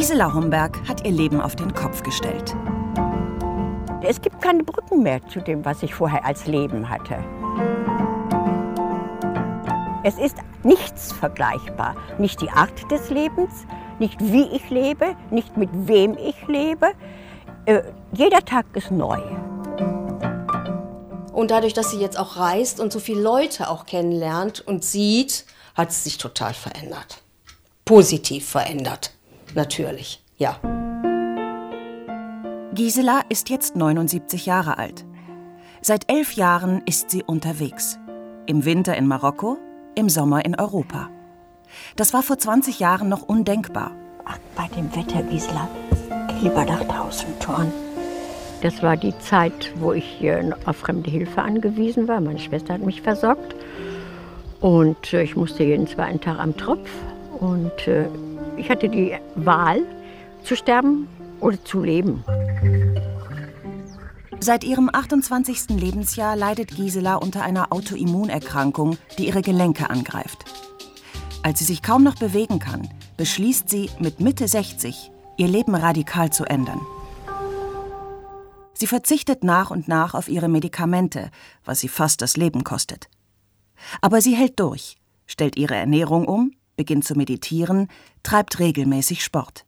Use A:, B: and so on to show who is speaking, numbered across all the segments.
A: Gisela Homberg hat ihr Leben auf den Kopf gestellt.
B: Es gibt keine Brücken mehr zu dem, was ich vorher als Leben hatte. Es ist nichts vergleichbar. Nicht die Art des Lebens, nicht wie ich lebe, nicht mit wem ich lebe. Äh, jeder Tag ist neu.
C: Und dadurch, dass sie jetzt auch reist und so viele Leute auch kennenlernt und sieht, hat es sich total verändert. Positiv verändert, natürlich, ja.
A: Gisela ist jetzt 79 Jahre alt. Seit elf Jahren ist sie unterwegs. Im Winter in Marokko, im Sommer in Europa. Das war vor 20 Jahren noch undenkbar.
B: Ach, bei dem Wetter, Gisela, lieber nach draußen turnen. Das war die Zeit, wo ich auf fremde Hilfe angewiesen war. Meine Schwester hat mich versorgt. Und äh, ich musste jeden zweiten Tag am Tropf. Und äh, ich hatte die Wahl, zu sterben oder zu leben.
A: Seit ihrem 28. Lebensjahr leidet Gisela unter einer Autoimmunerkrankung, die ihre Gelenke angreift. Als sie sich kaum noch bewegen kann, beschließt sie mit Mitte 60, ihr Leben radikal zu ändern. Sie verzichtet nach und nach auf ihre Medikamente, was sie fast das Leben kostet. Aber sie hält durch, stellt ihre Ernährung um, beginnt zu meditieren, treibt regelmäßig Sport.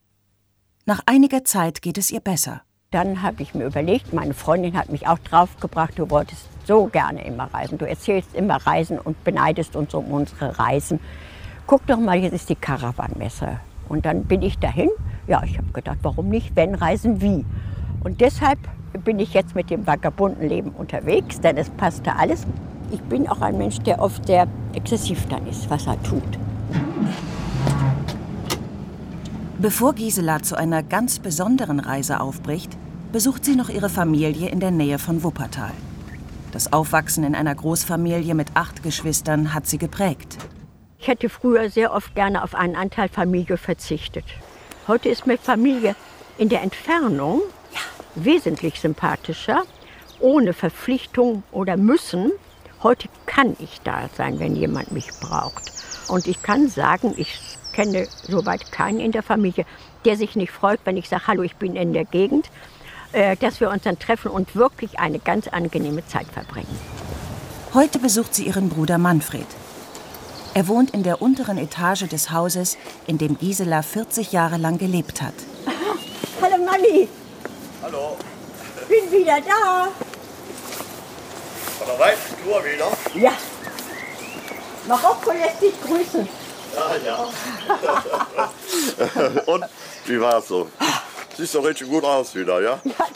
A: Nach einiger Zeit geht es ihr besser.
B: Dann habe ich mir überlegt, meine Freundin hat mich auch draufgebracht, du wolltest so gerne immer reisen. Du erzählst immer Reisen und beneidest uns um unsere Reisen. Guck doch mal, jetzt ist die Caravanmesse. Und dann bin ich dahin. Ja, ich habe gedacht, warum nicht, wenn Reisen wie? Und deshalb bin ich jetzt mit dem vagabunden Leben unterwegs, denn es passte alles. Ich bin auch ein Mensch, der oft sehr exzessiv dann ist, was er tut.
A: Bevor Gisela zu einer ganz besonderen Reise aufbricht, besucht sie noch ihre Familie in der Nähe von Wuppertal. Das Aufwachsen in einer Großfamilie mit acht Geschwistern hat sie geprägt.
B: Ich hätte früher sehr oft gerne auf einen Anteil Familie verzichtet. Heute ist mir Familie in der Entfernung wesentlich sympathischer, ohne Verpflichtung oder Müssen. Heute kann ich da sein, wenn jemand mich braucht. Und ich kann sagen, ich kenne soweit keinen in der Familie, der sich nicht freut, wenn ich sage, hallo, ich bin in der Gegend. Äh, dass wir uns dann treffen und wirklich eine ganz angenehme Zeit verbringen.
A: Heute besucht sie ihren Bruder Manfred. Er wohnt in der unteren Etage des Hauses, in dem Gisela 40 Jahre lang gelebt hat.
B: Hallo Manni.
D: Hallo.
B: Bin wieder da.
D: Von der weißen Flur wieder?
B: Ja. Marokko lässt dich grüßen.
D: Ja, ja. Und wie war es so? Siehst doch richtig gut aus wieder, ja?
B: Ja,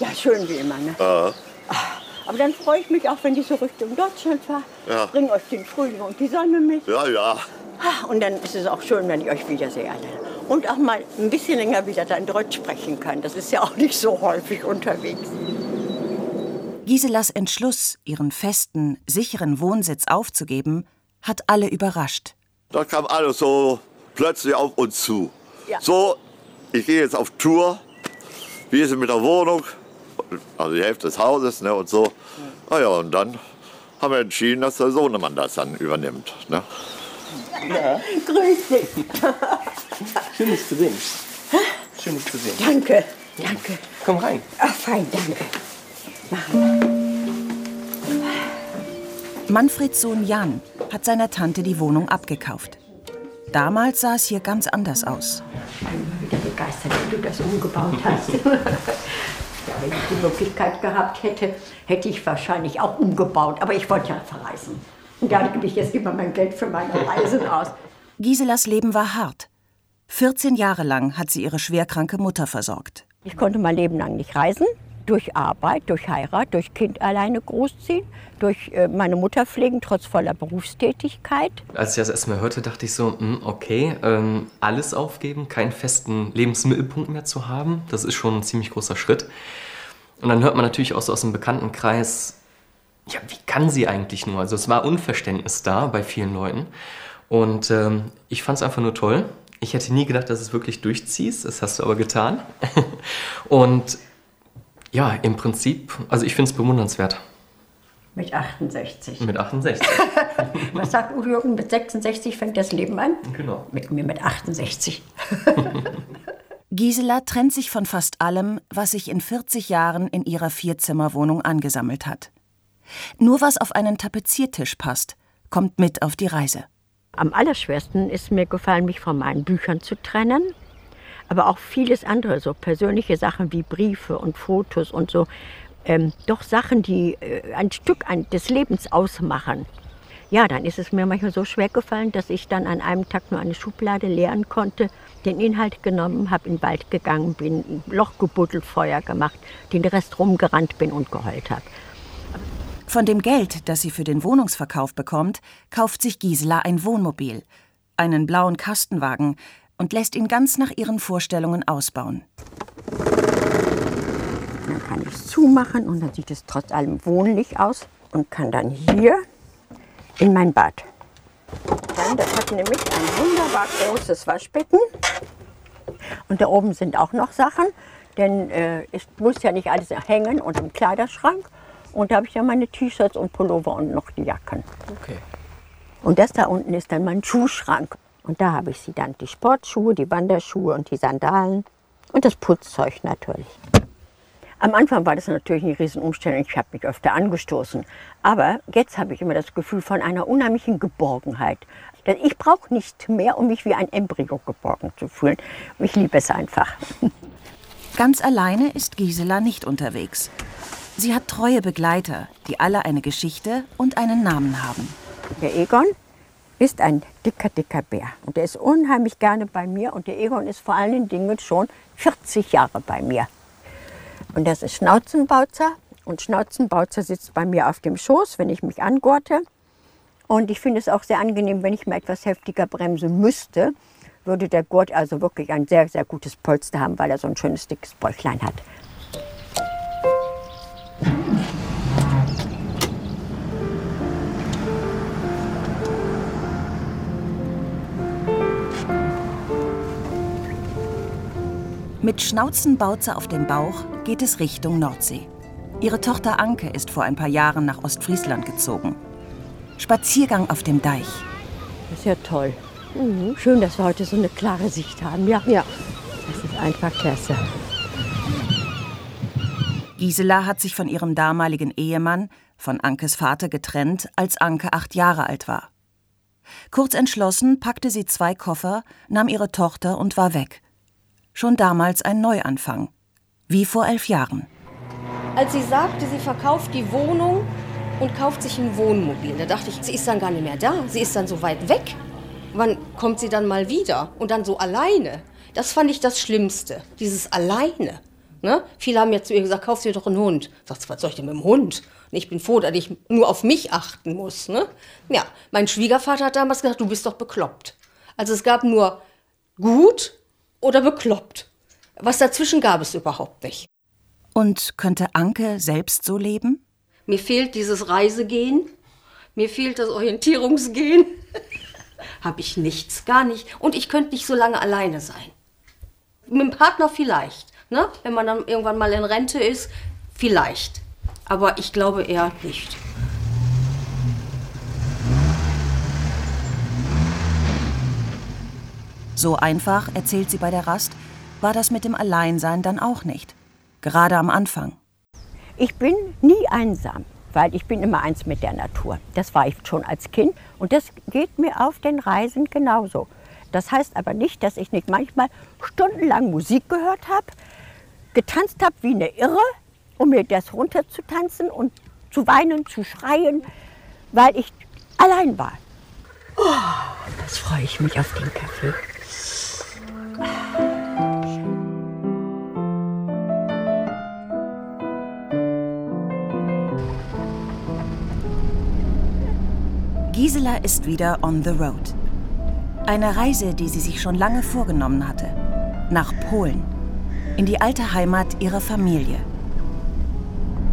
B: ja schön wie immer, ne?
D: Ja.
B: Aber dann freue ich mich auch, wenn ich so Richtung Deutschland fahre.
D: Ja.
B: Bring euch den Frühling und die Sonne mit.
D: Ja, ja.
B: Ah, Und dann ist es auch schön, wenn ich euch wiedersehe. alle. Und auch mal ein bisschen länger wieder dann Deutsch sprechen kann. Das ist ja auch nicht so häufig unterwegs.
A: Giselas Entschluss, ihren festen, sicheren Wohnsitz aufzugeben, hat alle überrascht.
D: Da kam alles so plötzlich auf uns zu.
B: Ja.
D: So, ich gehe jetzt auf Tour. Wie ist es mit der Wohnung? Also die Hälfte des Hauses ne, und so. Ah ja, und dann haben wir entschieden, dass der Sohnemann das dann übernimmt. Ne?
B: Grüß dich.
E: Schön, dich zu sehen. Schön, dich zu sehen.
B: Danke, danke.
E: Komm rein.
B: Ach, fein, danke.
A: Manfreds Sohn Jan hat seiner Tante die Wohnung abgekauft. Damals sah es hier ganz anders aus.
B: Ich bin immer wieder begeistert, wenn du das umgebaut hast. ja, wenn ich die Möglichkeit gehabt hätte, hätte ich wahrscheinlich auch umgebaut. Aber ich wollte ja verreisen. Und da gebe ich jetzt immer mein Geld für meine Reisen aus.
A: Giselas Leben war hart. 14 Jahre lang hat sie ihre schwerkranke Mutter versorgt.
B: Ich konnte mein Leben lang nicht reisen. Durch Arbeit, durch Heirat, durch Kind alleine großziehen, durch äh, meine Mutter pflegen, trotz voller Berufstätigkeit.
E: Als ich das erste Mal hörte, dachte ich so, hm, okay, ähm, alles aufgeben, keinen festen Lebensmittelpunkt mehr zu haben, das ist schon ein ziemlich großer Schritt. Und dann hört man natürlich auch so aus dem Bekanntenkreis, ja, wie kann sie eigentlich nur? Also es war Unverständnis da bei vielen Leuten. Und ähm, ich fand es einfach nur toll. Ich hätte nie gedacht, dass es wirklich durchziehst. Das hast du aber getan. Und ja, im Prinzip, also ich finde es bewundernswert.
B: Mit 68.
E: Mit 68.
B: Was sagt Udo Jürgen, mit 66 fängt das Leben an?
E: Genau.
B: Mit mir mit 68.
A: Gisela trennt sich von fast allem, was sich in 40 Jahren in ihrer Vierzimmerwohnung angesammelt hat. Nur was auf einen Tapeziertisch passt, kommt mit auf die Reise.
B: Am allerschwersten ist mir gefallen, mich von meinen Büchern zu trennen. Aber auch vieles andere, so persönliche Sachen wie Briefe und Fotos und so. Ähm, doch Sachen, die äh, ein Stück des Lebens ausmachen. Ja, dann ist es mir manchmal so schwer gefallen, dass ich dann an einem Tag nur eine Schublade leeren konnte, den Inhalt genommen habe, in den Wald gegangen bin, Loch gebuddelt, Feuer gemacht, den Rest rumgerannt bin und geheult habe.
A: Von dem Geld, das sie für den Wohnungsverkauf bekommt, kauft sich Gisela ein Wohnmobil, einen blauen Kastenwagen und lässt ihn ganz nach ihren Vorstellungen ausbauen.
B: Dann kann ich es zumachen und dann sieht es trotz allem wohnlich aus und kann dann hier in mein Bad. Dann, das hat nämlich ein wunderbar großes Waschbecken. Und da oben sind auch noch Sachen, denn äh, ich muss ja nicht alles hängen und im Kleiderschrank. Und da habe ich ja meine T-Shirts und Pullover und noch die Jacken.
E: Okay.
B: Und das da unten ist dann mein Schuhschrank. Und da habe ich sie dann, die Sportschuhe, die Wanderschuhe und die Sandalen und das Putzzeug natürlich. Am Anfang war das natürlich eine Riesenumstellung. Ich habe mich öfter angestoßen. Aber jetzt habe ich immer das Gefühl von einer unheimlichen Geborgenheit. Denn ich brauche nicht mehr, um mich wie ein Embryo geborgen zu fühlen. Ich liebe es einfach.
A: Ganz alleine ist Gisela nicht unterwegs. Sie hat treue Begleiter, die alle eine Geschichte und einen Namen haben.
B: Der Egon ist ein dicker, dicker Bär. Und der ist unheimlich gerne bei mir. Und der Egon ist vor allen Dingen schon 40 Jahre bei mir. Und das ist Schnauzenbautzer. Und Schnauzenbautzer sitzt bei mir auf dem Schoß, wenn ich mich angurte. Und ich finde es auch sehr angenehm, wenn ich mal etwas heftiger bremsen müsste, würde der Gurt also wirklich ein sehr, sehr gutes Polster haben, weil er so ein schönes dickes Bäuchlein hat.
A: Mit Schnauzenbauze auf dem Bauch geht es Richtung Nordsee. Ihre Tochter Anke ist vor ein paar Jahren nach Ostfriesland gezogen. Spaziergang auf dem Deich.
B: Das ist ja toll. Mhm. Schön, dass wir heute so eine klare Sicht haben. Ja, ja. Das ist einfach klasse.
A: Gisela hat sich von ihrem damaligen Ehemann, von Ankes Vater, getrennt, als Anke acht Jahre alt war. Kurz entschlossen packte sie zwei Koffer, nahm ihre Tochter und war weg. Schon damals ein Neuanfang. Wie vor elf Jahren.
C: Als sie sagte, sie verkauft die Wohnung und kauft sich ein Wohnmobil, da dachte ich, sie ist dann gar nicht mehr da. Sie ist dann so weit weg. Wann kommt sie dann mal wieder? Und dann so alleine. Das fand ich das Schlimmste, dieses Alleine. Ne? Viele haben ja zu ihr gesagt, kauf dir doch einen Hund. Sagt was soll ich denn mit dem Hund? Und ich bin froh, dass ich nur auf mich achten muss. Ne? Ja, mein Schwiegervater hat damals gesagt, du bist doch bekloppt. Also es gab nur gut oder bekloppt. Was dazwischen gab es überhaupt nicht.
A: Und könnte Anke selbst so leben?
C: Mir fehlt dieses Reisegehen, mir fehlt das Orientierungsgehen. Habe ich nichts, gar nicht. Und ich könnte nicht so lange alleine sein. Mit dem Partner vielleicht. Ne? Wenn man dann irgendwann mal in Rente ist, vielleicht. Aber ich glaube eher nicht.
A: So einfach, erzählt sie bei der Rast, war das mit dem Alleinsein dann auch nicht. Gerade am Anfang.
B: Ich bin nie einsam, weil ich bin immer eins mit der Natur. Das war ich schon als Kind und das geht mir auf den Reisen genauso. Das heißt aber nicht, dass ich nicht manchmal stundenlang Musik gehört habe, getanzt habe wie eine Irre, um mir das runterzutanzen und zu weinen, zu schreien, weil ich allein war. Oh, das freue ich mich auf den Kaffee.
A: Gisela ist wieder on the road. Eine Reise, die sie sich schon lange vorgenommen hatte. Nach Polen. In die alte Heimat ihrer Familie.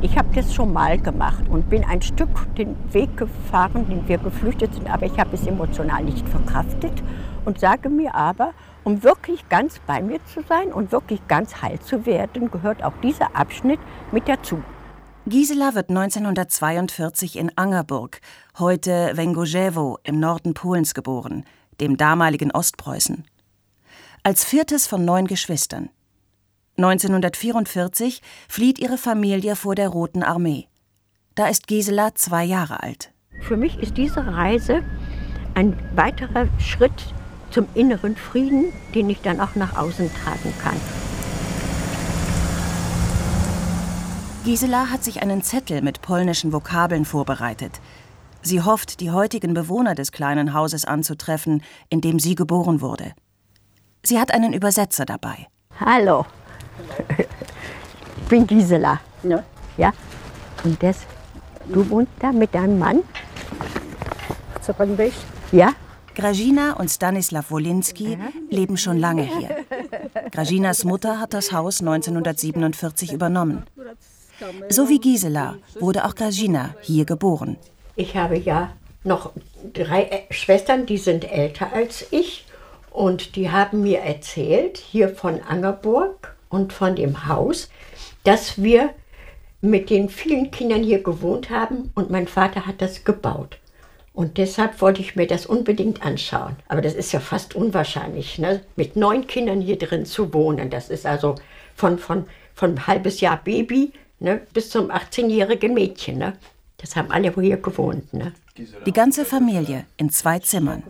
B: Ich habe das schon mal gemacht und bin ein Stück den Weg gefahren, den wir geflüchtet sind, aber ich habe es emotional nicht verkraftet und sage mir aber, um wirklich ganz bei mir zu sein und wirklich ganz heil zu werden, gehört auch dieser Abschnitt mit dazu.
A: Gisela wird 1942 in Angerburg, heute Węgorzewo im Norden Polens geboren, dem damaligen Ostpreußen. Als viertes von neun Geschwistern. 1944 flieht ihre Familie vor der Roten Armee. Da ist Gisela zwei Jahre alt.
B: Für mich ist diese Reise ein weiterer Schritt zum inneren Frieden, den ich dann auch nach außen tragen kann.
A: Gisela hat sich einen Zettel mit polnischen Vokabeln vorbereitet. Sie hofft, die heutigen Bewohner des kleinen Hauses anzutreffen, in dem sie geboren wurde. Sie hat einen Übersetzer dabei.
B: Hallo, ich bin Gisela. Ja. ja? Und das, du wohnst da mit deinem Mann? Ja.
A: Grażina und Stanislav Wolinski leben schon lange hier. Grażynas Mutter hat das Haus 1947 übernommen. So wie Gisela wurde auch Grażina hier geboren.
B: Ich habe ja noch drei Schwestern, die sind älter als ich. Und die haben mir erzählt, hier von Angerburg und von dem Haus, dass wir mit den vielen Kindern hier gewohnt haben und mein Vater hat das gebaut. Und deshalb wollte ich mir das unbedingt anschauen. Aber das ist ja fast unwahrscheinlich, ne? mit neun Kindern hier drin zu wohnen. Das ist also von, von, von halbes Jahr Baby ne, bis zum 18-jährigen Mädchen. Ne? Das haben alle hier gewohnt. Ne?
A: Die ganze Familie in zwei Zimmern.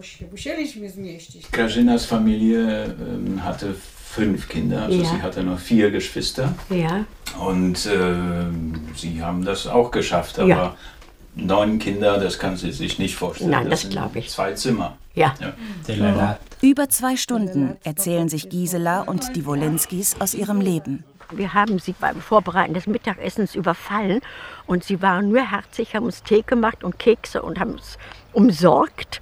F: Grażynas Familie äh, hatte fünf Kinder, also ja. sie hatte noch vier Geschwister.
B: Ja.
F: Und äh, sie haben das auch geschafft, aber ja neun Kinder, das kann sie sich nicht vorstellen.
B: Nein, das, das glaube ich.
F: Zwei Zimmer.
B: Ja. ja.
A: Über zwei Stunden erzählen sich Gisela und die Wolinskis aus ihrem Leben.
B: Wir haben sie beim Vorbereiten des Mittagessens überfallen und sie waren nur herzig, haben uns Tee gemacht und Kekse und haben uns umsorgt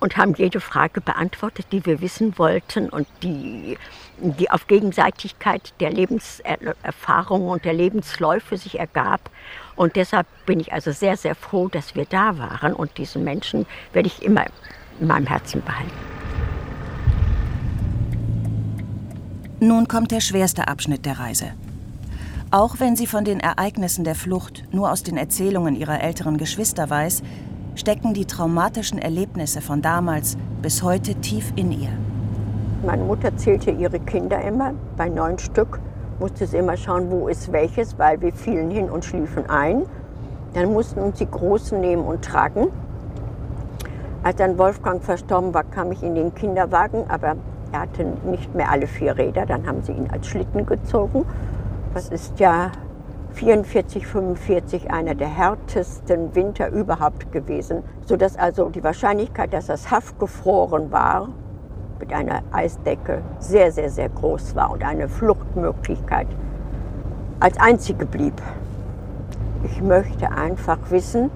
B: und haben jede Frage beantwortet, die wir wissen wollten und die, die auf Gegenseitigkeit der Lebenserfahrung und der Lebensläufe sich ergab. Und deshalb bin ich also sehr, sehr froh, dass wir da waren und diesen Menschen werde ich immer in meinem Herzen behalten.
A: Nun kommt der schwerste Abschnitt der Reise. Auch wenn sie von den Ereignissen der Flucht nur aus den Erzählungen ihrer älteren Geschwister weiß, stecken die traumatischen Erlebnisse von damals bis heute tief in ihr.
B: Meine Mutter zählte ihre Kinder immer. Bei neun Stück musste sie immer schauen, wo ist welches, weil wir fielen hin und schliefen ein. Dann mussten uns die Großen nehmen und tragen. Als dann Wolfgang verstorben war, kam ich in den Kinderwagen, aber er hatte nicht mehr alle vier Räder. Dann haben sie ihn als Schlitten gezogen. Das ist ja 44, 45 einer der härtesten Winter überhaupt gewesen, sodass also die Wahrscheinlichkeit, dass das Haft gefroren war, mit einer Eisdecke sehr, sehr, sehr groß war und eine Fluchtmöglichkeit als einzige blieb. Ich möchte einfach wissen,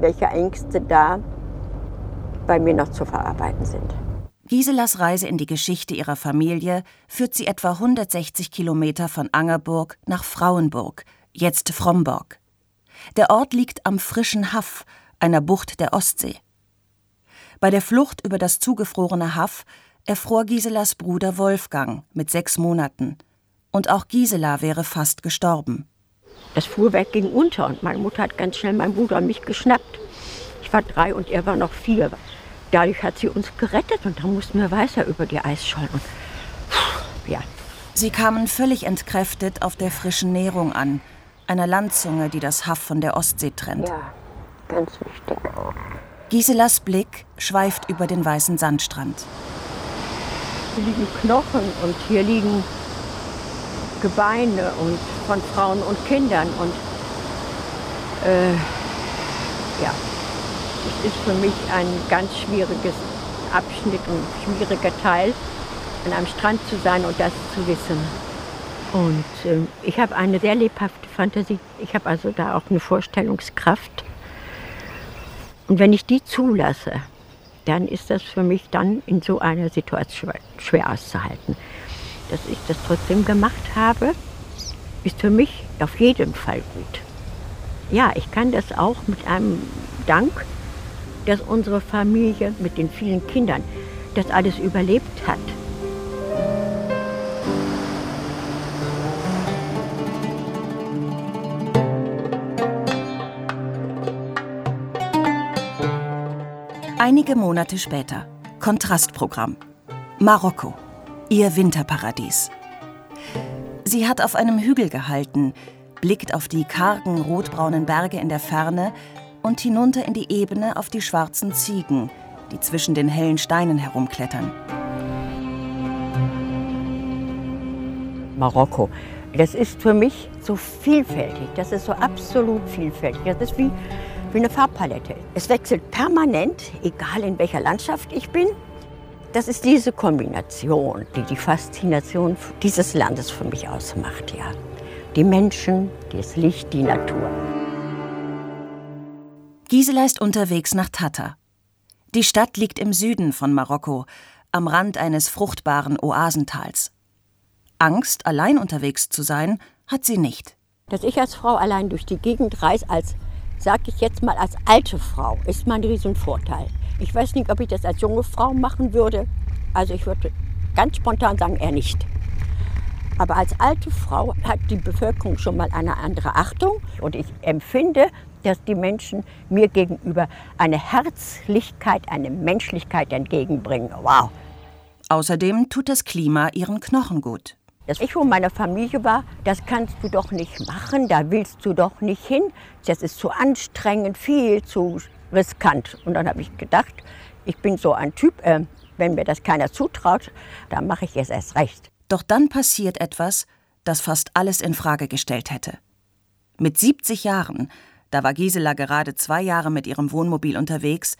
B: welche Ängste da bei mir noch zu verarbeiten sind.
A: Giselas Reise in die Geschichte ihrer Familie führt sie etwa 160 Kilometer von Angerburg nach Frauenburg, jetzt Fromborg. Der Ort liegt am frischen Haff, einer Bucht der Ostsee. Bei der Flucht über das zugefrorene Haff erfror Giselas Bruder Wolfgang mit sechs Monaten. Und auch Gisela wäre fast gestorben.
B: Das Fuhrwerk ging unter und meine Mutter hat ganz schnell meinen Bruder und mich geschnappt. Ich war drei und er war noch vier. Dadurch hat sie uns gerettet und dann mussten wir weiter über die Eisschollen. Ja.
A: Sie kamen völlig entkräftet auf der frischen Nährung an, einer Landzunge, die das Haff von der Ostsee trennt.
B: Ja, ganz wichtig.
A: Giselas Blick schweift über den weißen Sandstrand.
B: Hier liegen Knochen und hier liegen Gebeine und von Frauen und Kindern und äh, ja, es ist für mich ein ganz schwieriges Abschnitt und schwieriger Teil, an einem Strand zu sein und das zu wissen. Und äh, ich habe eine sehr lebhafte Fantasie. Ich habe also da auch eine Vorstellungskraft. Und wenn ich die zulasse, dann ist das für mich dann in so einer Situation schwer auszuhalten. Dass ich das trotzdem gemacht habe, ist für mich auf jeden Fall gut. Ja, ich kann das auch mit einem Dank, dass unsere Familie mit den vielen Kindern das alles überlebt hat.
A: Einige Monate später. Kontrastprogramm. Marokko. Ihr Winterparadies. Sie hat auf einem Hügel gehalten, blickt auf die kargen rotbraunen Berge in der Ferne und hinunter in die Ebene auf die schwarzen Ziegen, die zwischen den hellen Steinen herumklettern.
B: Marokko, das ist für mich so vielfältig, das ist so absolut vielfältig. Das ist wie, wie eine Farbpalette. Es wechselt permanent, egal in welcher Landschaft ich bin. Das ist diese Kombination, die die Faszination dieses Landes für mich ausmacht, ja. Die Menschen, das Licht, die Natur.
A: Gisela ist unterwegs nach Tata. Die Stadt liegt im Süden von Marokko, am Rand eines fruchtbaren Oasentals. Angst, allein unterwegs zu sein, hat sie nicht.
B: Dass ich als Frau allein durch die Gegend reise, als, sag ich jetzt mal, als alte Frau, ist mein Riesenvorteil. Ich weiß nicht, ob ich das als junge Frau machen würde. Also ich würde ganz spontan sagen, eher nicht. Aber als alte Frau hat die Bevölkerung schon mal eine andere Achtung. Und ich empfinde, dass die Menschen mir gegenüber eine Herzlichkeit, eine Menschlichkeit entgegenbringen. Wow.
A: Außerdem tut das Klima ihren Knochen gut.
B: Das Echo meiner Familie war, das kannst du doch nicht machen, da willst du doch nicht hin. Das ist zu anstrengend, viel zu riskant. Und dann habe ich gedacht, ich bin so ein Typ, äh, wenn mir das keiner zutraut, dann mache ich es erst recht.
A: Doch dann passiert etwas, das fast alles in Frage gestellt hätte. Mit 70 Jahren, da war Gisela gerade zwei Jahre mit ihrem Wohnmobil unterwegs,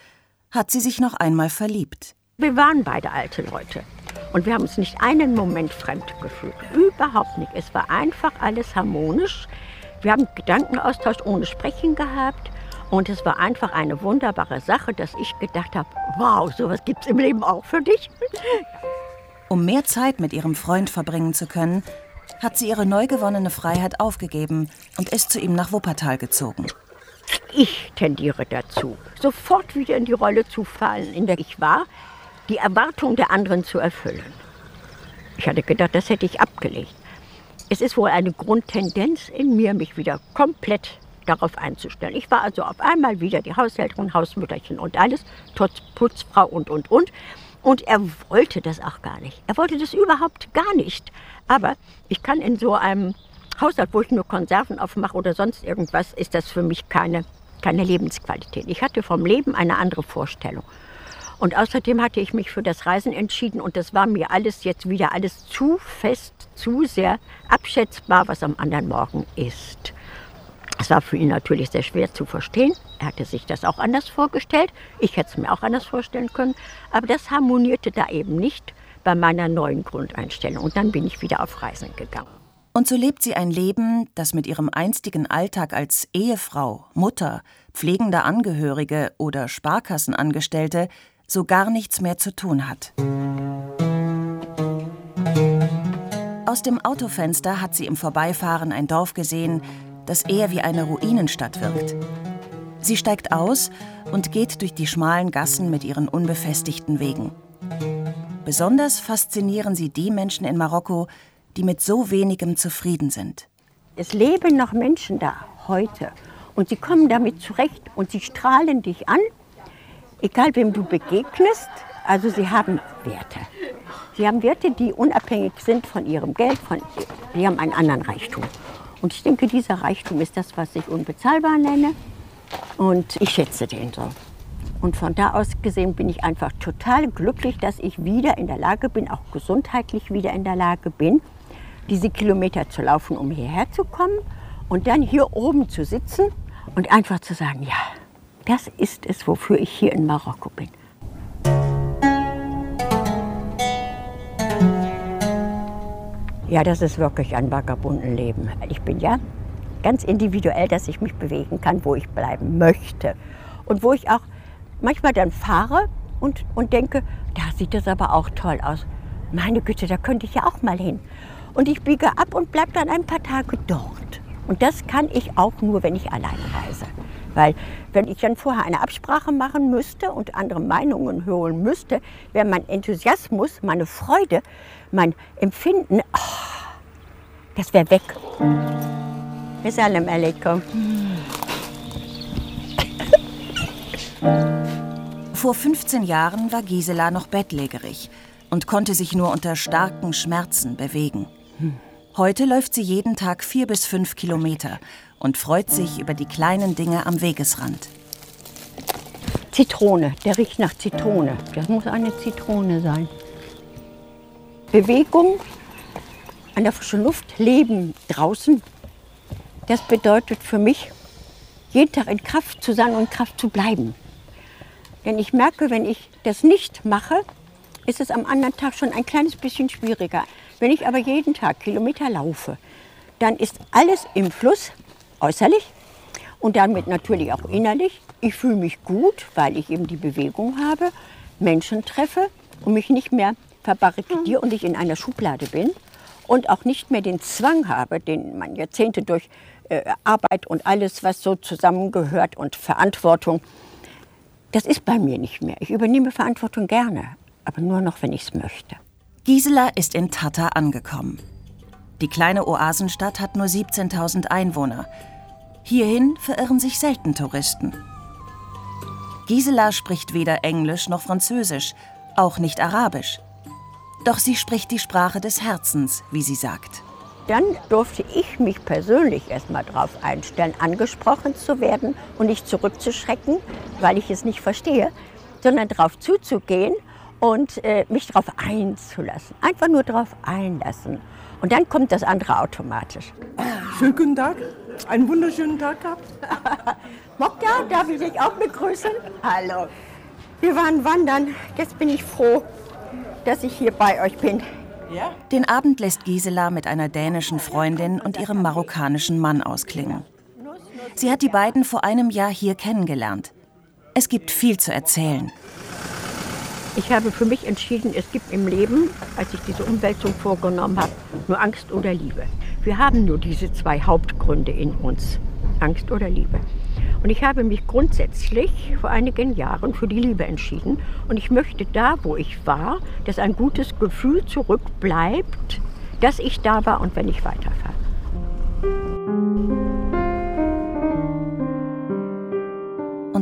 A: hat sie sich noch einmal verliebt.
B: Wir waren beide alte Leute. Und wir haben uns nicht einen Moment fremd gefühlt. Überhaupt nicht. Es war einfach alles harmonisch. Wir haben Gedankenaustausch ohne Sprechen gehabt. Und es war einfach eine wunderbare Sache, dass ich gedacht habe, wow, sowas gibt es im Leben auch für dich.
A: Um mehr Zeit mit ihrem Freund verbringen zu können, hat sie ihre neu gewonnene Freiheit aufgegeben und ist zu ihm nach Wuppertal gezogen.
B: Ich tendiere dazu, sofort wieder in die Rolle zu fallen, in der ich war, die Erwartung der anderen zu erfüllen. Ich hatte gedacht, das hätte ich abgelegt. Es ist wohl eine Grundtendenz in mir, mich wieder komplett darauf einzustellen. Ich war also auf einmal wieder die Haushälterin, Hausmütterchen und alles, trotz Putzfrau und, und, und. Und er wollte das auch gar nicht. Er wollte das überhaupt gar nicht. Aber ich kann in so einem Haushalt, wo ich nur Konserven aufmache oder sonst irgendwas, ist das für mich keine, keine Lebensqualität. Ich hatte vom Leben eine andere Vorstellung. Und außerdem hatte ich mich für das Reisen entschieden und das war mir alles jetzt wieder alles zu fest, zu sehr abschätzbar, was am anderen Morgen ist. Es war für ihn natürlich sehr schwer zu verstehen. Er hatte sich das auch anders vorgestellt. Ich hätte es mir auch anders vorstellen können. Aber das harmonierte da eben nicht bei meiner neuen Grundeinstellung. Und dann bin ich wieder auf Reisen gegangen.
A: Und so lebt sie ein Leben, das mit ihrem einstigen Alltag als Ehefrau, Mutter, pflegender Angehörige oder Sparkassenangestellte so gar nichts mehr zu tun hat. Aus dem Autofenster hat sie im Vorbeifahren ein Dorf gesehen, das eher wie eine Ruinenstadt wirkt. Sie steigt aus und geht durch die schmalen Gassen mit ihren unbefestigten Wegen. Besonders faszinieren sie die Menschen in Marokko, die mit so wenigem zufrieden sind.
B: Es leben noch Menschen da heute und sie kommen damit zurecht und sie strahlen dich an egal wem du begegnest, also sie haben Werte. Sie haben Werte, die unabhängig sind von ihrem Geld, von, sie haben einen anderen Reichtum. Und ich denke, dieser Reichtum ist das, was ich unbezahlbar nenne. Und ich schätze den so. Und von da aus gesehen bin ich einfach total glücklich, dass ich wieder in der Lage bin, auch gesundheitlich wieder in der Lage bin, diese Kilometer zu laufen, um hierher zu kommen und dann hier oben zu sitzen und einfach zu sagen, ja, das ist es, wofür ich hier in Marokko bin. Ja, das ist wirklich ein Vagabundenleben. Ich bin ja ganz individuell, dass ich mich bewegen kann, wo ich bleiben möchte. Und wo ich auch manchmal dann fahre und, und denke, da sieht das aber auch toll aus. Meine Güte, da könnte ich ja auch mal hin. Und ich biege ab und bleibe dann ein paar Tage dort. Und das kann ich auch nur, wenn ich allein reise. Weil wenn ich dann vorher eine Absprache machen müsste und andere Meinungen hören müsste, wäre mein Enthusiasmus, meine Freude, mein Empfinden, oh, das wäre weg.
A: Vor Vor 15 Jahren war Gisela noch bettlägerig und konnte sich nur unter starken Schmerzen bewegen. Heute läuft sie jeden Tag vier bis fünf Kilometer und freut sich über die kleinen Dinge am Wegesrand.
B: Zitrone, der riecht nach Zitrone. Das muss eine Zitrone sein. Bewegung, an der frischen Luft, Leben draußen. Das bedeutet für mich, jeden Tag in Kraft zu sein und Kraft zu bleiben. Denn ich merke, wenn ich das nicht mache, ist es am anderen Tag schon ein kleines bisschen schwieriger. Wenn ich aber jeden Tag Kilometer laufe, dann ist alles im Fluss, äußerlich und damit natürlich auch innerlich. Ich fühle mich gut, weil ich eben die Bewegung habe, Menschen treffe und mich nicht mehr verbarrikadiere und ich in einer Schublade bin und auch nicht mehr den Zwang habe, den man Jahrzehnte durch äh, Arbeit und alles, was so zusammengehört und Verantwortung, das ist bei mir nicht mehr. Ich übernehme Verantwortung gerne, aber nur noch, wenn ich es möchte.
A: Gisela ist in Tata angekommen. Die kleine Oasenstadt hat nur 17.000 Einwohner. Hierhin verirren sich selten Touristen. Gisela spricht weder Englisch noch Französisch, auch nicht Arabisch. Doch sie spricht die Sprache des Herzens, wie sie sagt.
B: Dann durfte ich mich persönlich erst mal darauf einstellen, angesprochen zu werden und nicht zurückzuschrecken, weil ich es nicht verstehe, sondern darauf zuzugehen und äh, mich darauf einzulassen. Einfach nur darauf einlassen. Und dann kommt das andere automatisch.
G: Schönen guten Tag. Einen wunderschönen Tag gehabt.
B: Mokta, darf ich dich auch begrüßen? Hallo. Wir waren wandern. Jetzt bin ich froh, dass ich hier bei euch bin.
A: Ja? Den Abend lässt Gisela mit einer dänischen Freundin und ihrem marokkanischen Mann ausklingen. Sie hat die beiden vor einem Jahr hier kennengelernt. Es gibt viel zu erzählen.
B: Ich habe für mich entschieden, es gibt im Leben, als ich diese Umwälzung vorgenommen habe, nur Angst oder Liebe. Wir haben nur diese zwei Hauptgründe in uns, Angst oder Liebe. Und ich habe mich grundsätzlich vor einigen Jahren für die Liebe entschieden. Und ich möchte da, wo ich war, dass ein gutes Gefühl zurückbleibt, dass ich da war und wenn ich weiterfahre.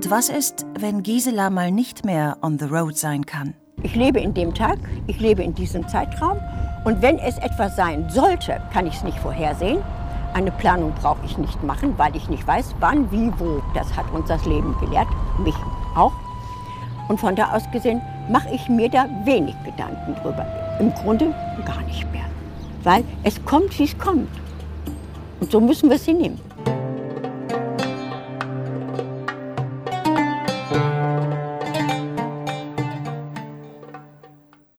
A: Und was ist, wenn Gisela mal nicht mehr on the road sein kann?
B: Ich lebe in dem Tag, ich lebe in diesem Zeitraum. Und wenn es etwas sein sollte, kann ich es nicht vorhersehen. Eine Planung brauche ich nicht machen, weil ich nicht weiß, wann, wie, wo. Das hat uns das Leben gelehrt, mich auch. Und von da aus gesehen mache ich mir da wenig Gedanken drüber. Im Grunde gar nicht mehr. Weil es kommt, wie es kommt. Und so müssen wir es hinnehmen.